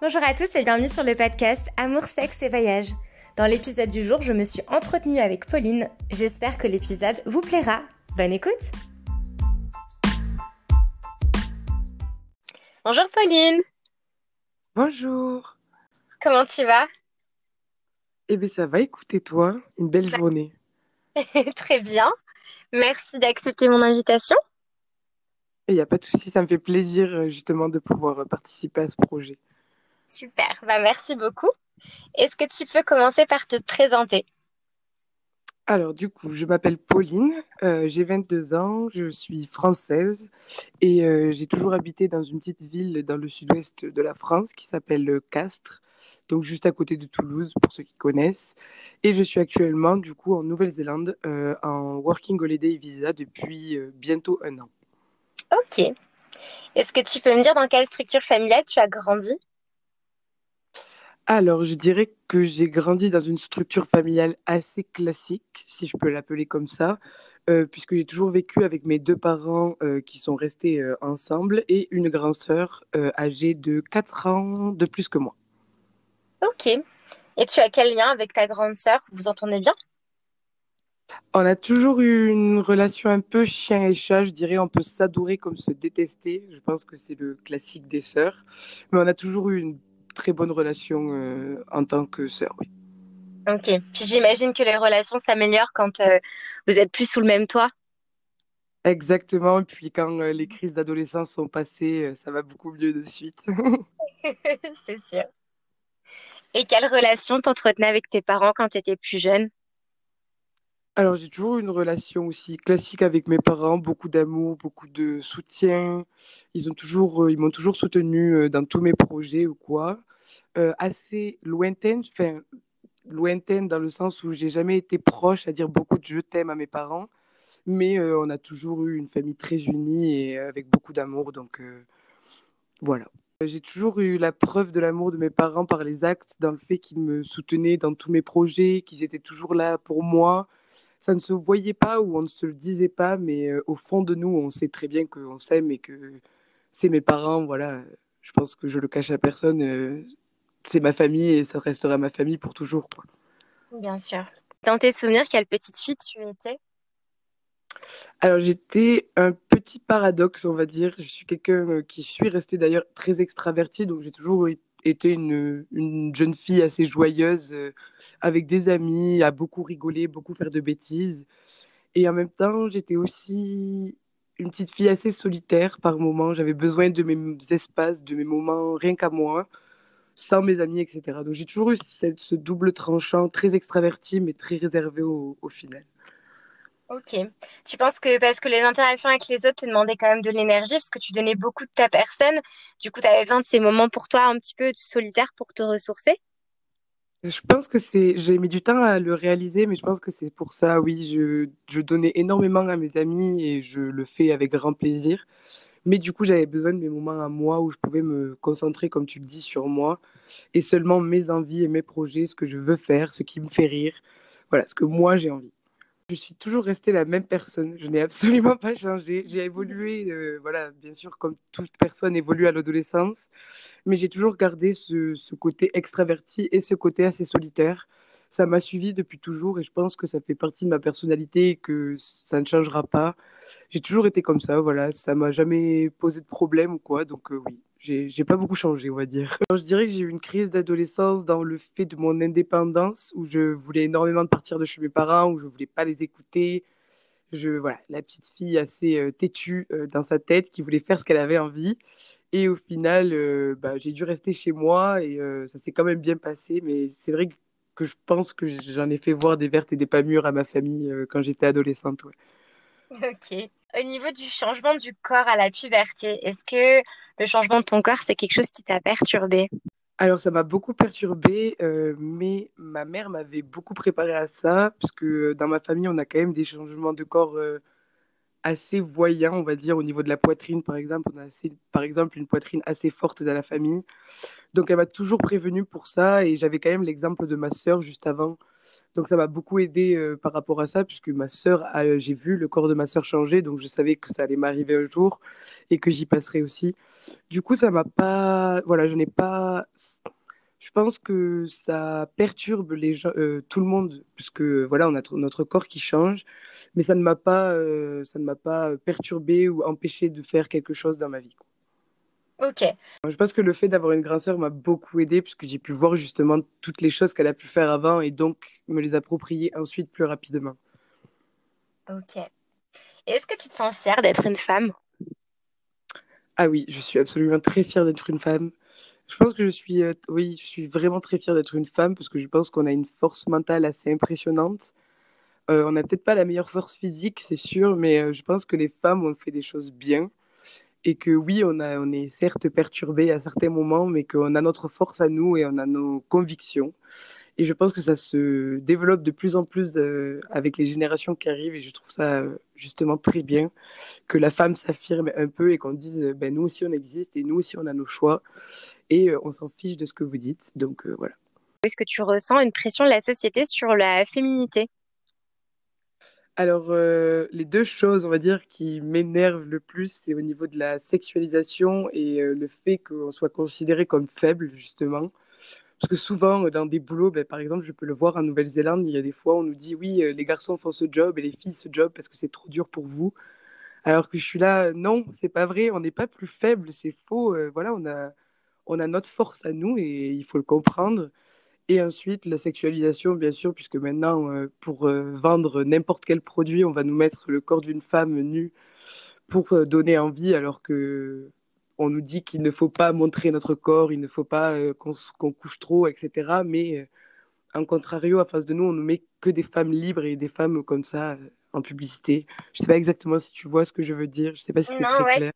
Bonjour à tous et bienvenue sur le podcast Amour, sexe et voyage. Dans l'épisode du jour, je me suis entretenue avec Pauline. J'espère que l'épisode vous plaira. Bonne écoute Bonjour Pauline Bonjour Comment tu vas? Eh bien ça va, écoutez toi, une belle journée. Très bien. Merci d'accepter mon invitation. Il n'y a pas de souci, ça me fait plaisir euh, justement de pouvoir euh, participer à ce projet. Super, bah, merci beaucoup. Est-ce que tu peux commencer par te présenter? Alors du coup, je m'appelle Pauline, euh, j'ai 22 ans, je suis française et j'ai toujours habité dans une petite ville dans le sud-ouest de la France qui s'appelle Castres, donc juste à côté de Toulouse pour ceux qui connaissent. Et je suis actuellement du coup en Nouvelle-Zélande en Working Holiday Visa depuis bientôt un an. Ok. Est-ce que tu peux me dire dans quelle structure familiale tu as grandi? Alors, je dirais que j'ai grandi dans une structure familiale assez classique, si je peux l'appeler comme ça, euh, puisque j'ai toujours vécu avec mes deux parents euh, qui sont restés euh, ensemble et une grande sœur âgée de 4 ans de plus que moi. Ok. Et tu as quel lien avec ta grande sœur Vous vous entendez bien? On a toujours eu une relation un peu chien et chat, je dirais. On peut s'adorer comme se détester. Je pense que c'est le classique des sœurs. Mais on a toujours eu une très bonne relation euh, en tant que sœur, oui. Ok. Puis j'imagine que les relations s'améliorent quand euh, vous êtes plus sous le même toit. Exactement. Puis quand euh, les crises d'adolescence sont passées, ça va beaucoup mieux de suite. c'est sûr. Et quelle relation t'entretenais avec tes parents quand tu étais plus jeune? Alors, j'ai toujours eu une relation aussi classique avec mes parents, beaucoup d'amour, beaucoup de soutien. Ils ont toujours, euh, m'ont toujours soutenu euh, dans tous mes projets ou quoi. Euh, assez lointaine, enfin, lointaine dans le sens où j'ai jamais été proche à dire beaucoup de je t'aime à mes parents, mais on a toujours eu une famille très unie et avec beaucoup d'amour, donc voilà. J'ai toujours eu la preuve de l'amour de mes parents par les actes, dans le fait qu'ils me soutenaient dans tous mes projets, qu'ils étaient toujours là pour moi, ça ne se voyait pas ou on ne se le disait pas, mais euh, au fond de nous, on sait très bien qu'on s'aime et que c'est mes parents. Voilà, je pense que je le cache à personne. Euh, c'est ma famille et ça restera ma famille pour toujours. Bien sûr. Dans tes souvenirs, quelle petite fille tu étais? Alors j'étais un petit paradoxe, on va dire. Je suis quelqu'un euh, qui suis resté d'ailleurs très extraverti, donc j'ai toujours était une, une, jeune fille assez joyeuse, euh, avec des amis, à beaucoup rigoler, beaucoup faire de bêtises. Et en même temps, j'étais aussi une petite fille assez solitaire par moments. J'avais besoin de mes espaces, de mes moments rien qu'à moi, sans mes amis, etc. Donc j'ai toujours eu cette, ce double tranchant, très extraverti, mais très réservé au final. Ok. Tu penses que parce que les interactions avec les autres te demandaient quand même de l'énergie, parce que tu donnais beaucoup de ta personne, du coup, tu avais besoin de ces moments pour toi un petit peu solitaire pour te ressourcer? Je pense que c'est. J'ai mis du temps à le réaliser, mais je pense que c'est pour ça, oui. Je, je donnais énormément à mes amis et je le fais avec grand plaisir. Mais du coup, j'avais besoin de mes moments à moi où je pouvais me concentrer, comme tu le dis, sur moi et seulement mes envies et mes projets, ce que je veux faire, ce qui me fait rire. Voilà, ce que moi j'ai envie. Je suis toujours restée la même personne. Je n'ai absolument pas changé. J'ai évolué, euh, voilà, bien sûr, comme toute personne évolue à l'adolescence, mais j'ai toujours gardé ce, côté extraverti et ce côté assez solitaire. Ça m'a suivi depuis toujours et je pense que ça fait partie de ma personnalité et que ça ne changera pas. J'ai toujours été comme ça, voilà. Ça m'a jamais posé de problème ou quoi, donc euh, oui j'ai pas beaucoup changé, on va dire. je dirais que j'ai eu une crise d'adolescence dans le fait de mon indépendance, où je voulais énormément partir de chez mes parents, où je voulais pas les écouter. Je, voilà, la petite fille assez euh, têtue euh, dans sa tête, qui voulait faire ce qu'elle avait envie. Et au final, euh, bah, j'ai dû rester chez moi et ça s'est quand même bien passé. Mais c'est vrai que je pense que j'en ai fait voir des vertes et des pas mûres à ma famille quand j'étais adolescente. Ouais. Ok. Au niveau du changement du corps à la puberté, est-ce que le changement de ton corps, c'est quelque chose qui t'a perturbé alors ça m'a beaucoup perturbé, euh, mais ma mère m'avait beaucoup préparé à ça, parce que dans ma famille, on a quand même des changements de corps euh, assez voyants, on va dire, au niveau de la poitrine, par exemple. On a par exemple une poitrine assez forte dans la famille. Donc elle m'a toujours prévenue pour ça, et j'avais quand même l'exemple de ma sœur juste avant, Donc ça m'a beaucoup aidé euh, par rapport à ça, puisque ma sœur, j'ai vu le corps de ma sœur changer, donc je savais que ça allait m'arriver un jour et que j'y passerais aussi. Du coup, ça m'a pas, voilà, je n'ai pas, je pense que ça perturbe les gens, euh, tout le monde, puisque voilà, on a notre corps qui change, mais ça ne m'a pas, euh, ça ne m'a pas perturbé ou empêché de faire quelque chose dans ma vie. Ok. Je pense que le fait d'avoir une grande sœur m'a beaucoup aidé puisque j'ai pu voir justement toutes les choses qu'elle a pu faire avant et donc me les approprier ensuite plus rapidement. Ok. Est-ce que tu te sens fière d'être une femme? Ah oui, je suis absolument très fière d'être une femme. Je pense que je suis, euh, oui, je suis vraiment très fière d'être une femme parce que je pense qu'on a une force mentale assez impressionnante. Euh, on n'a peut-être pas la meilleure force physique, c'est sûr, mais euh, je pense que les femmes ont fait des choses bien et que oui, on, est certes perturbé à certains moments, mais qu'on a notre force à nous et on a nos convictions. Et je pense que ça se développe de plus en plus euh, avec les générations qui arrivent et je trouve ça euh, justement très bien que la femme s'affirme un peu et qu'on dise euh, ben, nous aussi on existe et nous aussi on a nos choix et on s'en fiche de ce que vous dites. Donc voilà. Est-ce que tu ressens une pression de la société sur la féminité? Alors, euh, les deux choses, on va dire, qui m'énervent le plus, c'est au niveau de la sexualisation et euh, le fait qu'on soit considéré comme faible, justement. Parce que souvent, dans des boulots, ben, par exemple, je peux le voir en Nouvelle-Zélande, il y a des fois, on nous dit oui, euh, les garçons font ce job et les filles ce job parce que c'est trop dur pour vous. Alors que je suis là, non, c'est pas vrai, on n'est pas plus faible, c'est faux. voilà, on a, on a notre force à nous et il faut le comprendre. Et ensuite, la sexualisation, bien sûr, puisque maintenant, euh, pour euh, vendre n'importe quel produit, on va nous mettre le corps d'une femme nue pour euh, donner envie, alors que on nous dit qu'il ne faut pas montrer notre corps, il ne faut pas qu'on couche trop, etc. Mais en contrario, à face de nous, on nous met que des femmes libres et des femmes comme ça en publicité. Je ne sais pas exactement si tu vois ce que je veux dire. Je sais pas si c'est très clair.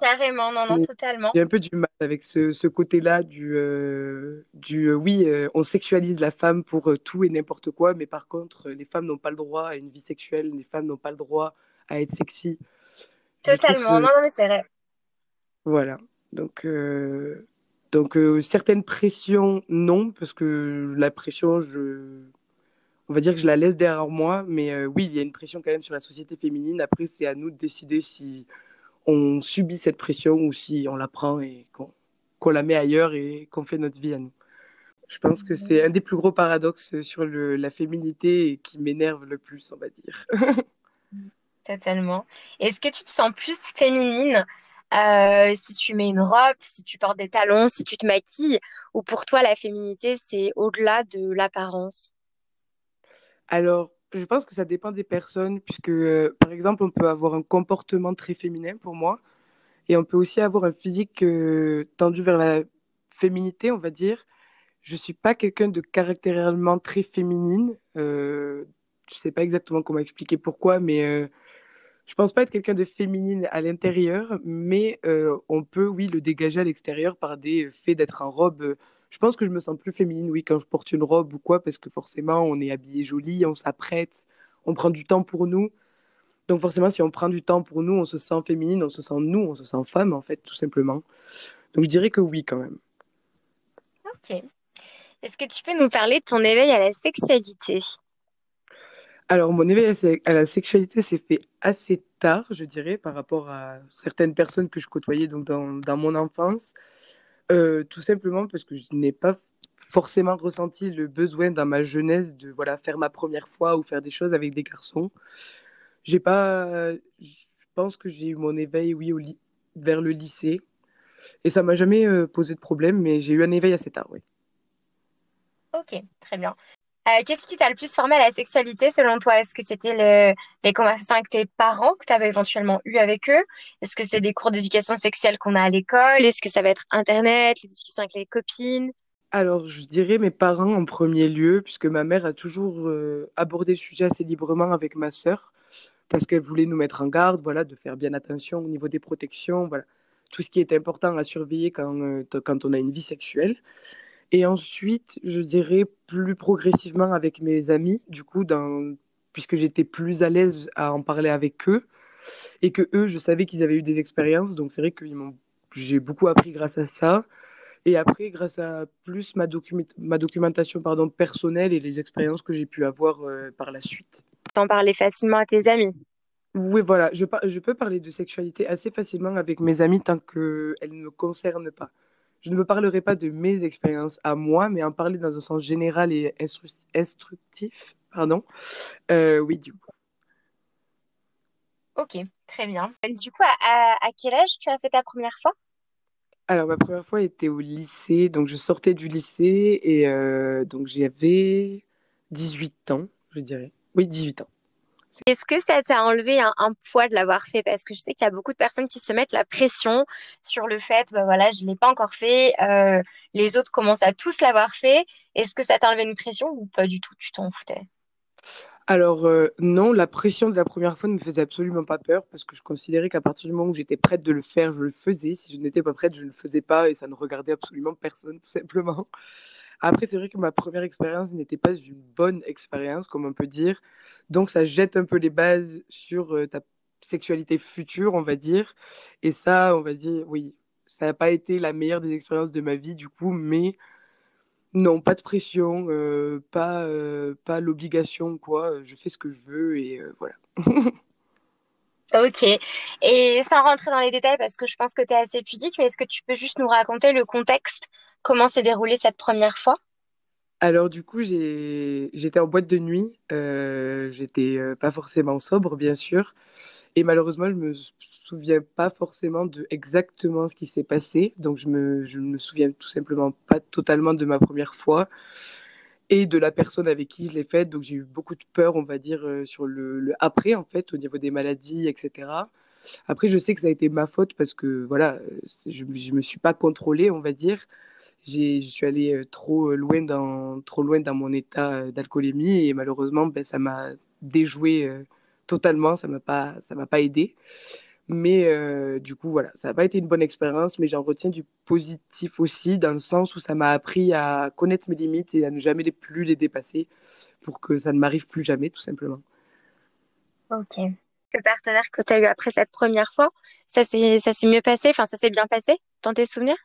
Carrément, non, non, totalement. J'ai un peu du mal avec ce, ce côté-là du, euh, du euh, oui, euh, on sexualise la femme pour tout et n'importe quoi, mais par contre, les femmes n'ont pas le droit à une vie sexuelle, les femmes n'ont pas le droit à être sexy. Totalement, non, non, mais c'est vrai. Voilà. Donc, donc certaines pressions, non, parce que la pression, je... on va dire que je la laisse derrière moi, mais oui, il y a une pression quand même sur la société féminine. Après, c'est à nous de décider si on subit cette pression ou si on la prend et qu'on la met ailleurs et qu'on fait notre vie à nous. Je pense que c'est un des plus gros paradoxes sur le, la féminité et qui m'énerve le plus, on va dire. Totalement. Est-ce que tu te sens plus féminine euh, si tu mets une robe, si tu portes des talons, si tu te maquilles, ou pour toi la féminité c'est au-delà de l'apparence? Alors, je pense que ça dépend des personnes, puisque, euh, par exemple, on peut avoir un comportement très féminin pour moi, et on peut aussi avoir un physique euh, tendu vers la féminité, on va dire. Je suis pas quelqu'un de caractériellement très féminine. Euh, je sais pas exactement comment expliquer pourquoi, mais je pense pas être quelqu'un de féminine à l'intérieur, mais on peut, oui, le dégager à l'extérieur par des faits d'être en robe je pense que je me sens plus féminine, oui, quand je porte une robe ou quoi, parce que forcément, on est habillé joli, on s'apprête, on prend du temps pour nous. Donc forcément, si on prend du temps pour nous, on se sent féminine, on se sent nous, on se sent femme, en fait, tout simplement. Donc je dirais que oui, quand même. Ok. Est-ce que tu peux nous parler de ton éveil à la sexualité? Alors, mon éveil à la sexualité s'est fait assez tard, je dirais, par rapport à certaines personnes que je côtoyais donc dans, dans mon enfance. Euh, tout simplement parce que je n'ai pas forcément ressenti le besoin dans ma jeunesse de voilà faire ma première fois ou faire des choses avec des garçons. J'ai pas, je pense que j'ai eu mon éveil oui au vers le lycée et ça m'a jamais euh, posé de problème, mais j'ai eu un éveil assez tard, oui. Ok, très bien. Euh, qu'est-ce qui t'a le plus formé à la sexualité selon toi? Est-ce que c'était le... des conversations avec tes parents que tu avais éventuellement eu avec eux? Est-ce que c'est des cours d'éducation sexuelle qu'on a à l'école? Est-ce que ça va être Internet, les discussions avec les copines? Alors, je dirais mes parents en premier lieu, puisque ma mère a toujours euh, abordé le sujet assez librement avec ma sœur, parce qu'elle voulait nous mettre en garde, voilà, de faire bien attention au niveau des protections, voilà, tout ce qui est important à surveiller quand, euh, quand on a une vie sexuelle. Et ensuite, je dirais plus progressivement avec mes amis, du coup, dans... puisque j'étais plus à l'aise à en parler avec eux, et que eux, je savais qu'ils avaient eu des expériences, donc c'est vrai que j'ai beaucoup appris grâce à ça. Et après, grâce à plus ma, ma documentation pardon, personnelle et les expériences que j'ai pu avoir euh, par la suite. T'en parlais facilement à tes amis Oui, voilà, je, je peux parler de sexualité assez facilement avec mes amis tant qu'elles ne me concernent pas. Je ne me parlerai pas de mes expériences à moi, mais en parler dans un sens général et instructif. Pardon. Euh, oui, du coup. Ok, très bien. Du coup, à, à quel âge tu as fait ta première fois? Alors, ma première fois était au lycée. Donc, je sortais du lycée et euh, donc j'avais 18 ans, je dirais. Oui, 18 ans. Est-ce que ça t'a enlevé un, poids de l'avoir fait? Parce que je sais qu'il y a beaucoup de personnes qui se mettent la pression sur le fait, bah voilà, je ne l'ai pas encore fait, euh, les autres commencent à tous l'avoir fait. Est-ce que ça t'a enlevé une pression ou pas du tout, tu t'en foutais? Alors euh, non, la pression de la première fois ne me faisait absolument pas peur parce que je considérais qu'à partir du moment où j'étais prête de le faire, je le faisais. Si je n'étais pas prête, je ne le faisais pas et ça ne regardait absolument personne, tout simplement. Après, c'est vrai que ma première expérience n'était pas une bonne expérience, comme on peut dire. Donc ça jette un peu les bases sur euh, ta sexualité future, on va dire. Et ça, on va dire, oui, ça n'a pas été la meilleure des expériences de ma vie du coup, mais non, pas de pression, euh, pas, euh, pas l'obligation, quoi. Je fais ce que je veux et voilà. Ok. Et sans rentrer dans les détails, parce que je pense que tu es assez pudique, mais est-ce que tu peux juste nous raconter le contexte, comment s'est déroulée cette première fois? Alors du coup, j'étais en boîte de nuit. j'étais pas forcément sobre, bien sûr. Et malheureusement, je me souviens pas forcément de exactement ce qui s'est passé. Donc, je me, je me souviens tout simplement pas totalement de ma première fois et de la personne avec qui je l'ai faite. Donc, j'ai eu beaucoup de peur, on va dire, euh, sur le, le, après, en fait, au niveau des maladies, etc. Après, je sais que ça a été ma faute parce que, voilà, je ne me suis pas contrôlée, on va dire. Je suis allée euh, trop loin dans, trop loin dans mon état euh, d'alcoolémie et malheureusement, ben, ça m'a déjoué totalement, ça m'a pas, ça m'a pas aidé. Mais euh, du coup, voilà, ça n'a pas été une bonne expérience, mais j'en retiens du positif aussi, dans le sens où ça m'a appris à connaître mes limites et à ne jamais les plus les dépasser pour que ça ne m'arrive plus jamais, tout simplement. Ok. Le partenaire que tu as eu après cette première fois, ça s'est mieux passé, enfin ça s'est bien passé dans tes souvenirs?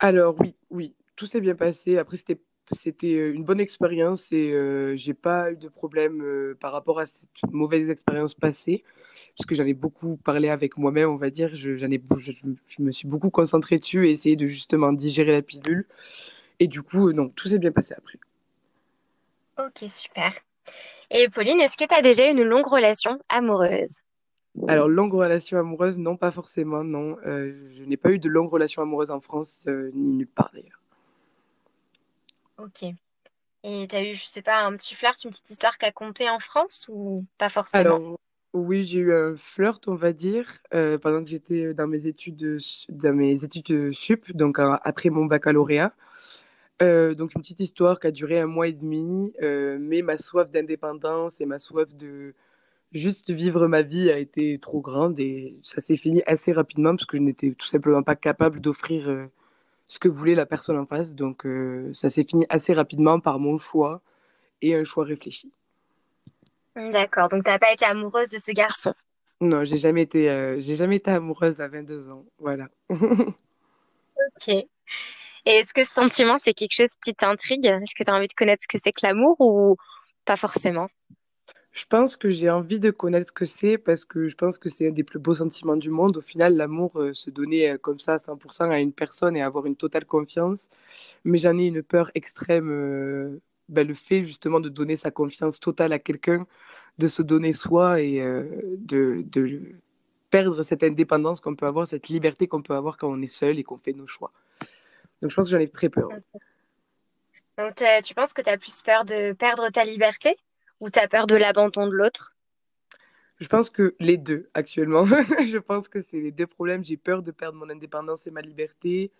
Alors oui, oui, tout s'est bien passé. Après, c'était c'était euh, une bonne expérience et euh, j'ai pas eu de problème euh, par rapport à cette mauvaise expérience passée, parce que j'en ai beaucoup parlé avec moi-même, on va dire. Je, j'en ai, je, je, me suis beaucoup concentrée dessus et essayé de justement digérer la pilule. Et du coup, non, tout s'est bien passé après. Ok, super. Et Pauline, est-ce que tu as déjà une longue relation amoureuse? Alors, longue relation amoureuse, non, pas forcément, non. je n'ai pas eu de longue relation amoureuse en France, ni nulle part d'ailleurs. Ok. Et t'as eu, je sais pas, un petit flirt, une petite histoire qu'a compté en France ou pas forcément? Alors, oui, j'ai eu un flirt, on va dire, euh, pendant que j'étais dans mes études, dans mes études sup, donc euh, après mon baccalauréat. Euh, donc une petite histoire qui a duré un mois et demi, mais ma soif d'indépendance et ma soif de juste vivre ma vie a été trop grande et ça s'est fini assez rapidement parce que je n'étais tout simplement pas capable d'offrir ce que voulait la personne en face. Donc euh, ça s'est fini assez rapidement par mon choix et un choix réfléchi. D'accord, donc tu n'as pas été amoureuse de ce garçon? Non, j'ai jamais été, euh, j'ai jamais été amoureuse à 22 ans. Voilà. ok. Et est-ce que ce sentiment, c'est quelque chose qui t'intrigue? Est-ce que tu as envie de connaître ce que c'est que l'amour ou pas forcément? Je pense que j'ai envie de connaître ce que c'est parce que je pense que c'est un des plus beaux sentiments du monde. Au final, l'amour, euh, se donner euh, comme ça à 100% à une personne et avoir une totale confiance. Mais j'en ai une peur extrême. euh, ben, le fait justement de donner sa confiance totale à quelqu'un, de se donner soi et de, de perdre cette indépendance qu'on peut avoir, cette liberté qu'on peut avoir quand on est seul et qu'on fait nos choix. Donc je pense que j'en ai très peur. Donc tu penses que tu as plus peur de perdre ta liberté? Ou tu as peur de l'abandon de l'autre? Je pense que les deux, actuellement. Je pense que c'est les deux problèmes. J'ai peur de perdre mon indépendance et ma liberté.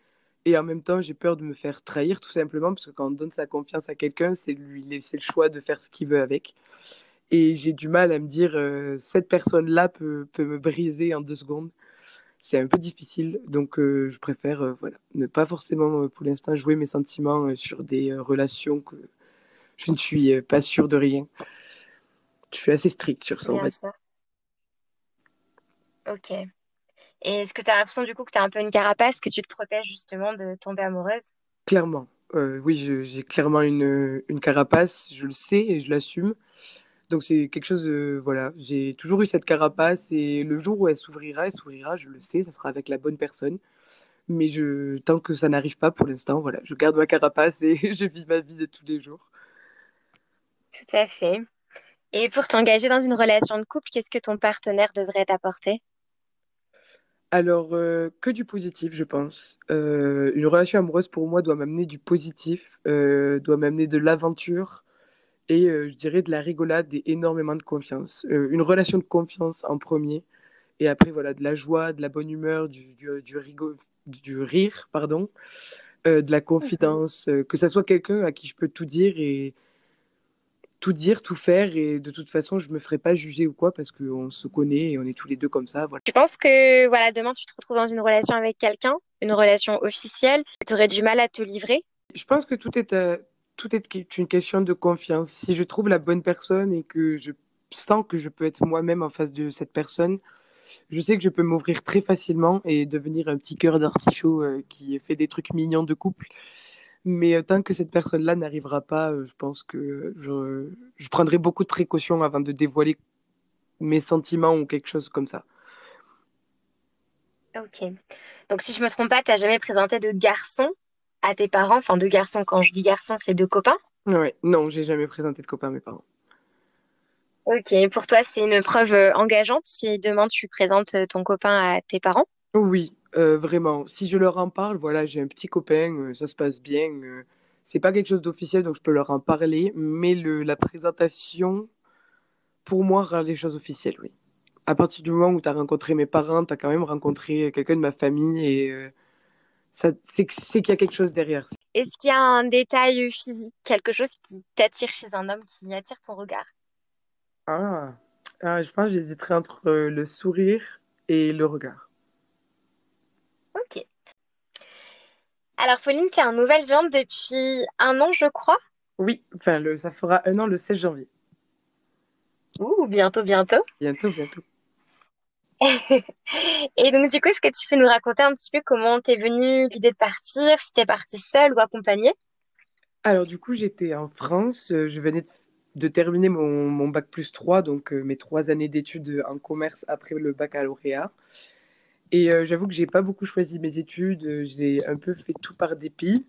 Et en même temps, j'ai peur de me faire trahir, tout simplement, parce que quand on donne sa confiance à quelqu'un, c'est lui laisser le choix de faire ce qu'il veut avec. Et j'ai du mal à me dire, euh, cette personne-là peut, me briser en deux secondes. C'est un peu difficile, donc euh, je préfère euh, voilà, ne pas forcément, pour l'instant, jouer mes sentiments sur des relations que je ne suis euh, pas sûre de rien. Je suis assez stricte sur ça, en Bien fait. sûr. Ok. Et est-ce que tu as l'impression du coup que tu as un peu une carapace, que tu te protèges justement de tomber amoureuse? Clairement. Euh, oui, j'ai clairement une, une carapace, je le sais et je l'assume. Donc c'est quelque chose, euh, voilà, j'ai toujours eu cette carapace et le jour où elle s'ouvrira, elle s'ouvrira, je le sais, ça sera avec la bonne personne. Mais je, tant que ça n'arrive pas pour l'instant, voilà, je garde ma carapace et je vis ma vie de tous les jours. Tout à fait. Et pour t'engager dans une relation de couple, qu'est-ce que ton partenaire devrait t'apporter? Alors, euh, que du positif, je pense. Euh, une relation amoureuse pour moi doit m'amener du positif, euh, doit m'amener de l'aventure et je dirais de la rigolade et énormément de confiance. Une relation de confiance en premier et après, voilà, de la joie, de la bonne humeur, du, du, du, rigo- du rire, pardon, de la Mhm. confidence, que ça soit quelqu'un à qui je peux tout dire et tout dire, tout faire et de toute façon, je me ferai pas juger ou quoi parce qu'on se connaît et on est tous les deux comme ça, voilà. Tu penses que, voilà, demain tu te retrouves dans une relation avec quelqu'un, une relation officielle, tu aurais du mal à te livrer? Je pense que tout est, euh, tout est une question de confiance. Si je trouve la bonne personne et que je sens que je peux être moi-même en face de cette personne, je sais que je peux m'ouvrir très facilement et devenir un petit cœur d'artichaut euh, qui fait des trucs mignons de couple. Mais euh, tant que cette personne-là n'arrivera pas, euh, je pense que je, je prendrai beaucoup de précautions avant de dévoiler mes sentiments ou quelque chose comme ça. Ok. Donc si je me trompe pas, t'as jamais présenté de garçon à tes parents, enfin de garçons, quand je dis garçon, c'est de copains? Ouais, non, j'ai jamais présenté de copain à mes parents. Ok, pour toi, c'est une preuve euh, engageante si demain tu présentes ton copain à tes parents? Oui, euh, vraiment. Si je leur en parle, voilà, j'ai un petit copain, euh, ça se passe bien. euh, c'est pas quelque chose d'officiel, donc je peux leur en parler, mais le, la présentation, pour moi, rend les choses officielles, oui. À partir du moment où tu as rencontré mes parents, tu as quand même rencontré quelqu'un de ma famille et euh, c'est qu'il y a quelque chose derrière. Est-ce qu'il y a un détail physique, quelque chose qui t'attire chez un homme, qui attire ton regard? Ah, ah, je pense que j'hésiterais entre le sourire et le regard. Ok. Alors, Pauline, t'es en Nouvelle-Zélande depuis un an, je crois. Oui, enfin, le, ça fera un an le 16 janvier. Ouh, bientôt, bientôt. Bientôt, bientôt. Et donc, du coup, est-ce que tu peux nous raconter un petit peu comment t'es venue l'idée de partir, si t'es partie seule ou accompagnée? Alors, du coup, j'étais en France. euh, Je venais de de terminer mon, mon bac plus 3, donc euh, mes trois années d'études en commerce après le baccalauréat. Et euh, j'avoue que j'ai pas beaucoup choisi mes études. euh, J'ai un peu fait tout par dépit.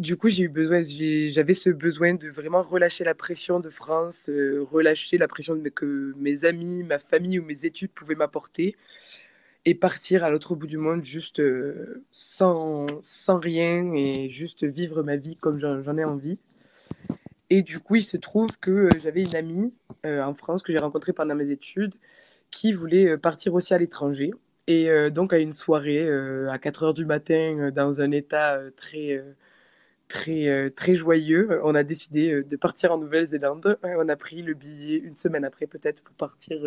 Du coup, j'ai eu besoin, j'avais ce besoin de vraiment relâcher la pression de France, euh, relâcher la pression que mes amis, ma famille ou mes études pouvaient m'apporter et partir à l'autre bout du monde juste sans, sans rien et juste vivre ma vie comme j'en ai envie. Et du coup, il se trouve que j'avais une amie en France que j'ai rencontrée pendant mes études qui voulait partir aussi à l'étranger. Et euh, donc, à une soirée euh, à 4 heures du matin, euh, dans un état très, très, très joyeux, on a décidé de partir en Nouvelle-Zélande. On a pris le billet une semaine après, peut-être, pour partir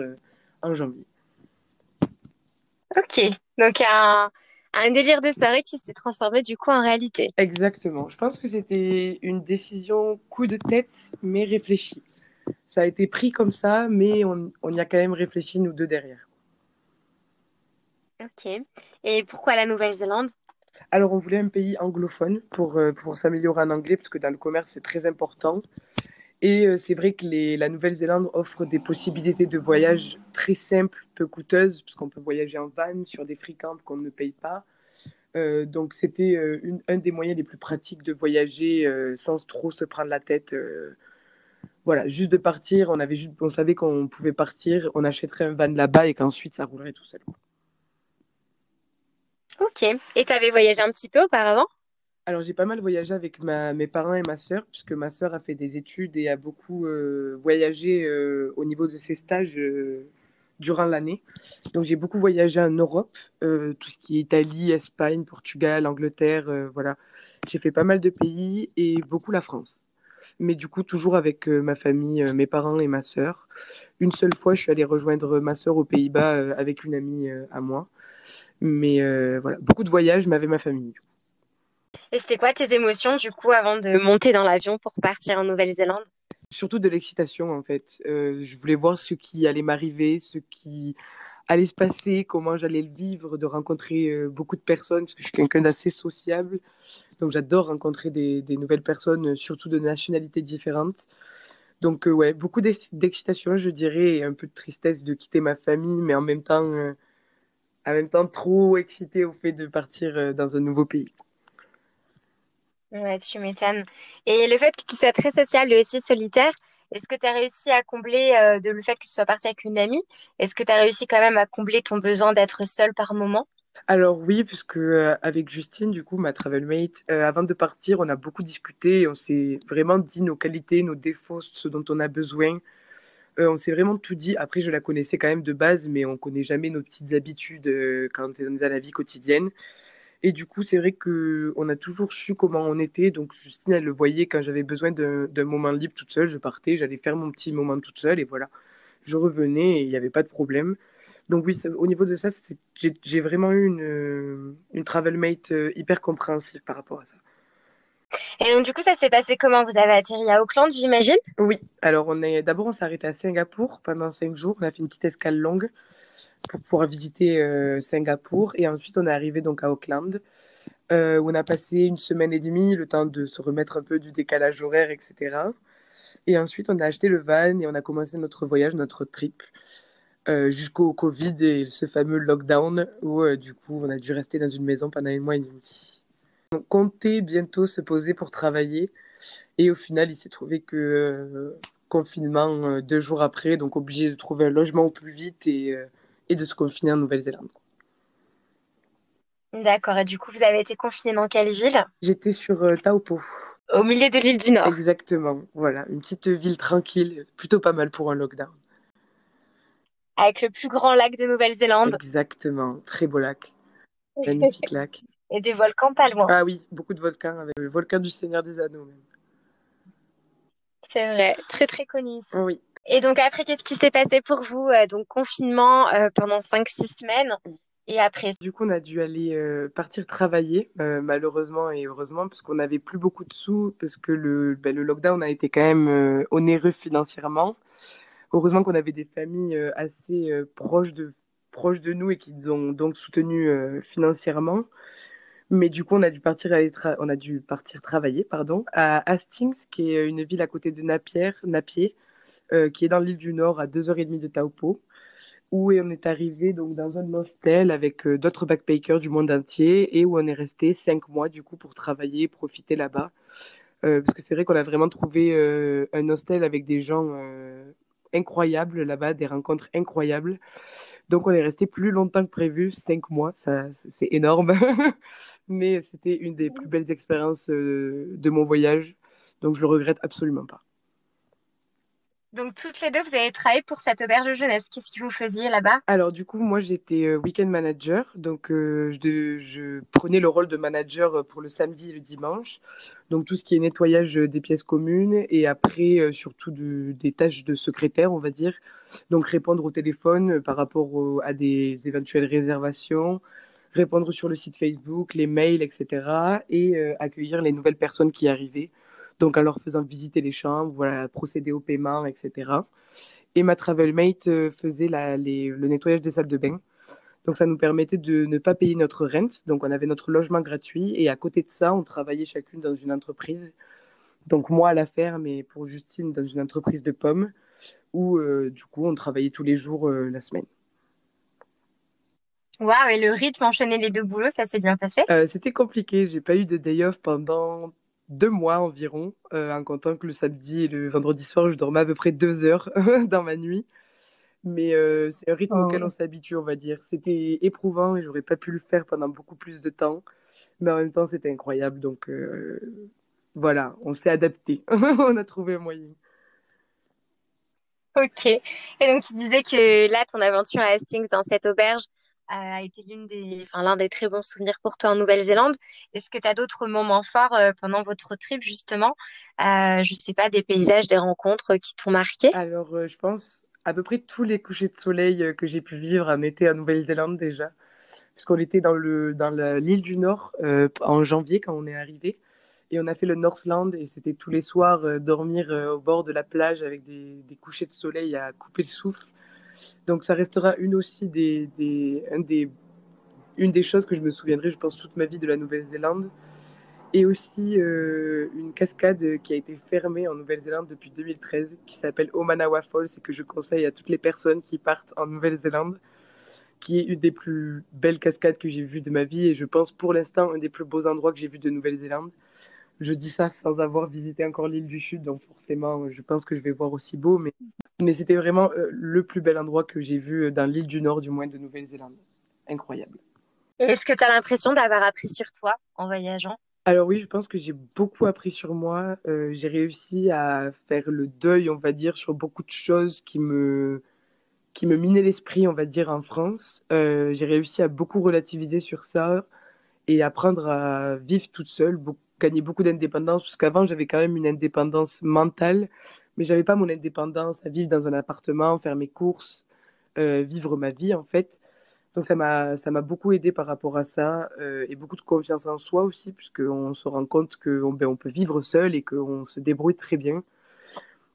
en janvier. Ok. Donc, un, un délire de soirée qui s'est transformé du coup en réalité. Exactement. Je pense que c'était une décision coup de tête, mais réfléchie. Ça a été pris comme ça, mais on, on y a quand même réfléchi, nous deux derrière. Ok. Et pourquoi la Nouvelle-Zélande? Alors, on voulait un pays anglophone pour, euh, pour s'améliorer en anglais, parce que dans le commerce, c'est très important. Et euh, c'est vrai que la Nouvelle-Zélande offre des possibilités de voyage très simples, peu coûteuses, puisqu'on peut voyager en van sur des free-camps qu'on ne paye pas. Euh, donc, c'était euh, un des moyens les plus pratiques de voyager sans trop se prendre la tête. voilà, juste de partir. On savait qu'on pouvait partir, on achèterait un van là-bas et qu'ensuite ça roulerait tout seul. Ok. Et t'avais voyagé un petit peu auparavant? Alors, j'ai pas mal voyagé avec mes parents et ma sœur, puisque ma sœur a fait des études et a beaucoup euh, voyagé euh, au niveau de ses stages euh, durant l'année. Donc, j'ai beaucoup voyagé en Europe, tout ce qui est Italie, Espagne, Portugal, Angleterre, voilà. J'ai fait pas mal de pays et beaucoup la France. Mais du coup, toujours avec ma famille, mes parents et ma sœur. Une seule fois, je suis allée rejoindre ma sœur aux Pays-Bas avec une amie à moi. Mais euh, voilà, beaucoup de voyages, mais avec ma famille. Et c'était quoi tes émotions du coup avant de monter dans l'avion pour partir en Nouvelle-Zélande? surtout de l'excitation en fait. Euh, je voulais voir ce qui allait m'arriver, ce qui allait se passer, comment j'allais le vivre, de rencontrer euh, beaucoup de personnes, parce que je suis quelqu'un d'assez sociable. Donc j'adore rencontrer des, des, nouvelles personnes, surtout de nationalités différentes. Donc euh, ouais, beaucoup d'excitation, je dirais, et un peu de tristesse de quitter ma famille, mais en même temps, en même temps trop excité au fait de partir dans un nouveau pays. Ouais, tu m'étonnes. Et le fait que tu sois très sociable et aussi solitaire, est-ce que tu as réussi à combler euh, de le fait que tu sois parti avec une amie? Est-ce que tu as réussi quand même à combler ton besoin d'être seule par moment? Alors oui, puisque euh, avec Justine, du coup, ma travel mate, euh, avant de partir, on a beaucoup discuté et on s'est vraiment dit nos qualités, nos défauts, ce dont on a besoin. Euh, on s'est vraiment tout dit. Après, je la connaissais quand même de base, mais on connaît jamais nos petites habitudes quand on est dans la vie quotidienne. Et du coup, c'est vrai qu'on a toujours su comment on était. Donc, Justine, elle le voyait quand j'avais besoin d'un moment libre toute seule. Je partais, j'allais faire mon petit moment toute seule et voilà. Je revenais et il n'y avait pas de problème. Donc, oui, au niveau de ça, j'ai vraiment eu une, une travel mate euh, hyper compréhensive par rapport à ça. Et donc, du coup, ça s'est passé comment? Vous avez atterri à Auckland, j'imagine? Oui, alors on est d'abord on s'est arrêté à Singapour pendant cinq jours. On a fait une petite escale longue pour pouvoir visiter euh, Singapour. Et ensuite, on est arrivé donc à Auckland, euh, où on a passé une semaine et demie, le temps de se remettre un peu du décalage horaire, etc. Et ensuite, on a acheté le van et on a commencé notre voyage, notre trip, euh, jusqu'au Covid et ce fameux lockdown, où du coup, on a dû rester dans une maison pendant un mois et demi. On comptait bientôt se poser pour travailler. Et au final, il s'est trouvé que confinement deux jours après, donc obligé de trouver un logement au plus vite et et de se confiner en Nouvelle-Zélande. D'accord. Et du coup, vous avez été confiné dans quelle ville? J'étais sur euh, Taupo. Au milieu de l'île du Nord. Exactement. Voilà, une petite ville tranquille, plutôt pas mal pour un lockdown. Avec le plus grand lac de Nouvelle-Zélande. Exactement. Très beau lac. Magnifique lac. Et des volcans pas loin. Ah oui, beaucoup de volcans, avec le volcan du Seigneur des Anneaux même. C'est vrai, très très connu ici. Oui. Et donc après, qu'est-ce qui s'est passé pour vous? Euh, donc confinement euh, pendant 5-6 semaines? Et après? Du coup, on a dû aller euh, partir travailler, malheureusement et heureusement, parce qu'on n'avait plus beaucoup de sous, parce que le, ben, le lockdown a été quand même onéreux financièrement. Heureusement qu'on avait des familles assez proches de, proches de nous et qui nous ont donc soutenus financièrement. Mais du coup, on a dû partir, on a dû partir travailler pardon, à Hastings, qui est une ville à côté de Napier, euh, qui est dans l'île du Nord, à 2h30 de Taupo, où on est arrivé donc dans un hostel avec euh, d'autres backpackers du monde entier et où on est resté cinq mois du coup pour travailler, profiter là-bas. Euh, parce que c'est vrai qu'on a vraiment trouvé un hostel avec des gens incroyables là-bas, des rencontres incroyables. Donc on est resté plus longtemps que prévu, cinq mois, ça c'est énorme, mais c'était une des plus belles expériences de mon voyage, donc je le regrette absolument pas. Donc, toutes les deux, vous avez travaillé pour cette auberge de jeunesse. Qu'est-ce que vous faisiez là-bas? Alors, du coup, moi, j'étais euh, week-end manager. Donc, euh, je, prenais le rôle de manager euh, pour le samedi et le dimanche. Donc, tout ce qui est nettoyage des pièces communes et après, surtout des tâches de secrétaire, on va dire. Donc, répondre au téléphone par rapport à des éventuelles réservations, répondre sur le site Facebook, les mails, etc. et accueillir les nouvelles personnes qui arrivaient donc en leur faisant visiter les chambres, voilà, procéder au paiement, etc. Et ma travel mate euh, faisait la, les, le nettoyage des salles de bain. Donc ça nous permettait de ne pas payer notre rente. Donc on avait notre logement gratuit et à côté de ça, on travaillait chacune dans une entreprise. Donc moi à la ferme et pour Justine dans une entreprise de pommes où euh, du coup on travaillait tous les jours euh, la semaine. Waouh, et le rythme enchaîner les deux boulots, ça s'est bien passé? c'était compliqué. J'ai pas eu de day off pendant deux mois environ, euh, en comptant que le samedi et le vendredi soir, je dormais à peu près deux heures dans ma nuit. Mais euh, c'est un rythme auquel on s'habitue, on va dire. C'était éprouvant et j'aurais pas pu le faire pendant beaucoup plus de temps. Mais en même temps, c'était incroyable. Donc euh, voilà, on s'est adapté. on a trouvé un moyen. Ok. Et donc tu disais que là, ton aventure à Hastings dans cette auberge, a été l'une des, enfin, l'un des très bons souvenirs pour toi en Nouvelle-Zélande. Est-ce que tu as d'autres moments forts euh, pendant votre trip, justement? Euh, Je sais pas, des paysages, des rencontres qui t'ont marqué? Alors, euh, je pense à peu près tous les couchers de soleil euh, que j'ai pu vivre en été en Nouvelle-Zélande déjà. Puisqu'on était dans, le, dans l'île du Nord en janvier quand on est arrivé. Et on a fait le Northland et c'était tous les soirs euh, dormir euh, au bord de la plage avec des, des, couchers de soleil à couper le souffle. Donc ça restera une aussi des, des, un des, une des choses que je me souviendrai, je pense, toute ma vie de la Nouvelle-Zélande. Et aussi euh, une cascade qui a été fermée en Nouvelle-Zélande depuis 2013, qui s'appelle Omanawa Falls et que je conseille à toutes les personnes qui partent en Nouvelle-Zélande, qui est une des plus belles cascades que j'ai vues de ma vie et je pense pour l'instant un des plus beaux endroits que j'ai vus de Nouvelle-Zélande. Je dis ça sans avoir visité encore l'île du Sud, donc forcément, je pense que je vais voir aussi beau, mais, mais c'était vraiment euh, le plus bel endroit que j'ai vu dans l'île du Nord, du moins de Nouvelle-Zélande. Incroyable. Est-ce que tu as l'impression d'avoir appris sur toi en voyageant? Alors oui, je pense que j'ai beaucoup appris sur moi. Euh, j'ai réussi à faire le deuil, on va dire, sur beaucoup de choses qui me, qui me minaient l'esprit, on va dire, en France. Euh, j'ai réussi à beaucoup relativiser sur ça et apprendre à vivre toute seule, beaucoup, gagner beaucoup d'indépendance, parce qu'avant, j'avais quand même une indépendance mentale, mais j'avais pas mon indépendance à vivre dans un appartement, faire mes courses, euh, vivre ma vie, en fait. Donc ça m'a ça m'a beaucoup aidé par rapport à ça euh, et beaucoup de confiance en soi aussi puisqu'on se rend compte qu'on ben, on peut vivre seul et qu'on se débrouille très bien.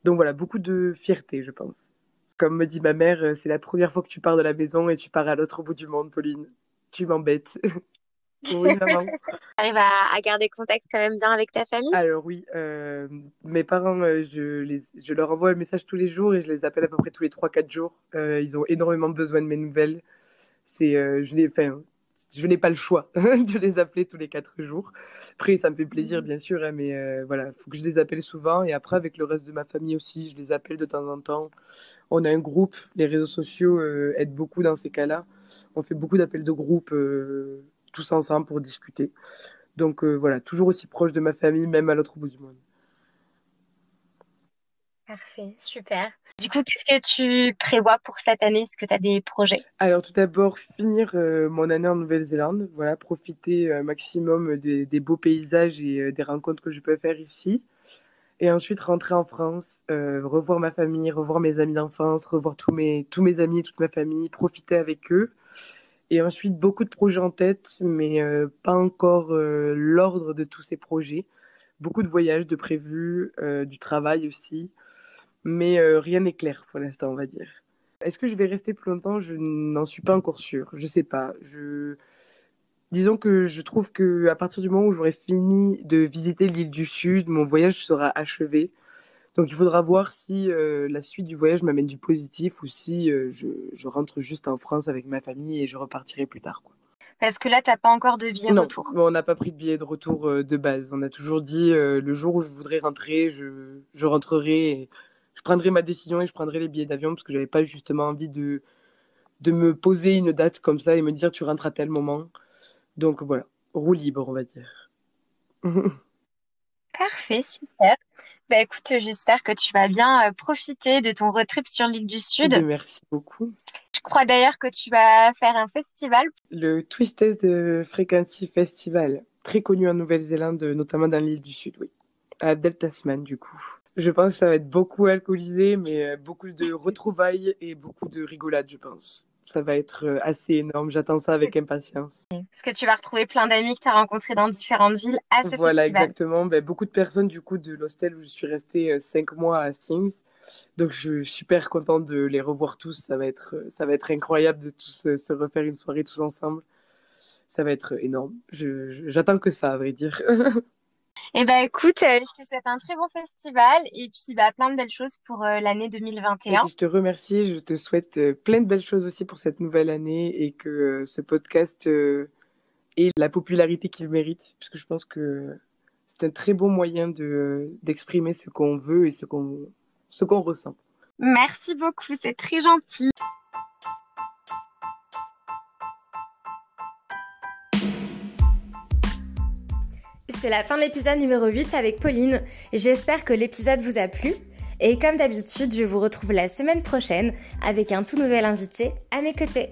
Donc voilà, beaucoup de fierté, je pense. Comme me dit ma mère, euh, c'est la première fois que tu pars de la maison et tu pars à l'autre bout du monde, Pauline. Tu m'embêtes. oui, vraiment. tu arrives à, garder contact quand même bien avec ta famille? Alors oui, euh, mes parents, je, les, je leur envoie un message tous les jours et je les appelle à peu près tous les 3-4 jours. ils ont énormément besoin de mes nouvelles c'est euh, je n'ai enfin, je n'ai pas le choix de les appeler tous les quatre jours. Après, ça me fait plaisir, bien sûr, hein, mais euh, voilà, il faut que je les appelle souvent. Et après, avec le reste de ma famille aussi, je les appelle de temps en temps. On a un groupe, les réseaux sociaux euh, aident beaucoup dans ces cas-là. On fait beaucoup d'appels de groupe tous ensemble pour discuter. Donc voilà, toujours aussi proche de ma famille, même à l'autre bout du monde. Parfait, super. Du coup, qu'est-ce que tu prévois pour cette année? Est-ce que tu as des projets? Alors tout d'abord, finir euh, mon année en Nouvelle-Zélande, voilà, profiter un maximum des, des beaux paysages et euh, des rencontres que je peux faire ici. Et ensuite rentrer en France, euh, revoir ma famille, revoir mes amis d'enfance, revoir tous mes, tous mes amis, toute ma famille, profiter avec eux. Et ensuite, beaucoup de projets en tête, mais pas encore l'ordre de tous ces projets. Beaucoup de voyages de prévus, du travail aussi mais euh, rien n'est clair pour l'instant, on va dire. Est-ce que je vais rester plus longtemps? Je n'en suis pas encore sûre. Je sais pas. Je... Disons que je trouve que à partir du moment où j'aurai fini de visiter l'île du Sud, mon voyage sera achevé. Donc il faudra voir si euh, la suite du voyage m'amène du positif ou si euh, je, je, rentre juste en France avec ma famille et je repartirai plus tard. Quoi. Parce que là, tu n'as pas encore de billet de retour. On n'a pas pris de billet de retour de base. On a toujours dit le jour où je voudrais rentrer, je, je rentrerai. Et je prendrai ma décision et je prendrai les billets d'avion parce que j'avais pas justement envie de, de me poser une date comme ça et me dire tu rentres à tel moment. Donc voilà, roue libre, on va dire. Parfait, super. Bah écoute, j'espère que tu vas bien euh, profiter de ton road trip sur l'île du Sud. Merci beaucoup. Je crois d'ailleurs que tu vas faire un festival. Le Twisted Frequency Festival, très connu en Nouvelle-Zélande, notamment dans l'île du Sud, oui. À Delta Tasman, du coup. Je pense que ça va être beaucoup alcoolisé, mais euh, beaucoup de retrouvailles et beaucoup de rigolade, je pense. Ça va être euh, assez énorme. J'attends ça avec impatience. Est-ce que tu vas retrouver plein d'amis que tu as rencontrés dans différentes villes à ce voilà, festival. Voilà, exactement. Ben, beaucoup de personnes du coup de l'hostel où je suis restée euh, cinq mois à Things. Donc je suis super contente de les revoir tous. Ça va être, ça va être incroyable de tous se refaire une soirée tous ensemble. Ça va être énorme. J'attends que ça, à vrai dire. Eh ben écoute, euh, je te souhaite un très bon festival et puis bah, plein de belles choses pour euh, l'année 2021. je te remercie, je te souhaite euh, plein de belles choses aussi pour cette nouvelle année et que ce podcast ait la popularité qu'il mérite, puisque je pense que c'est un très bon moyen de d'exprimer ce qu'on veut et ce qu'on ce qu'on ressent. Merci beaucoup, c'est très gentil. C'est la fin de l'épisode numéro 8 avec Pauline. J'espère que l'épisode vous a plu. Et comme d'habitude, je vous retrouve la semaine prochaine avec un tout nouvel invité à mes côtés.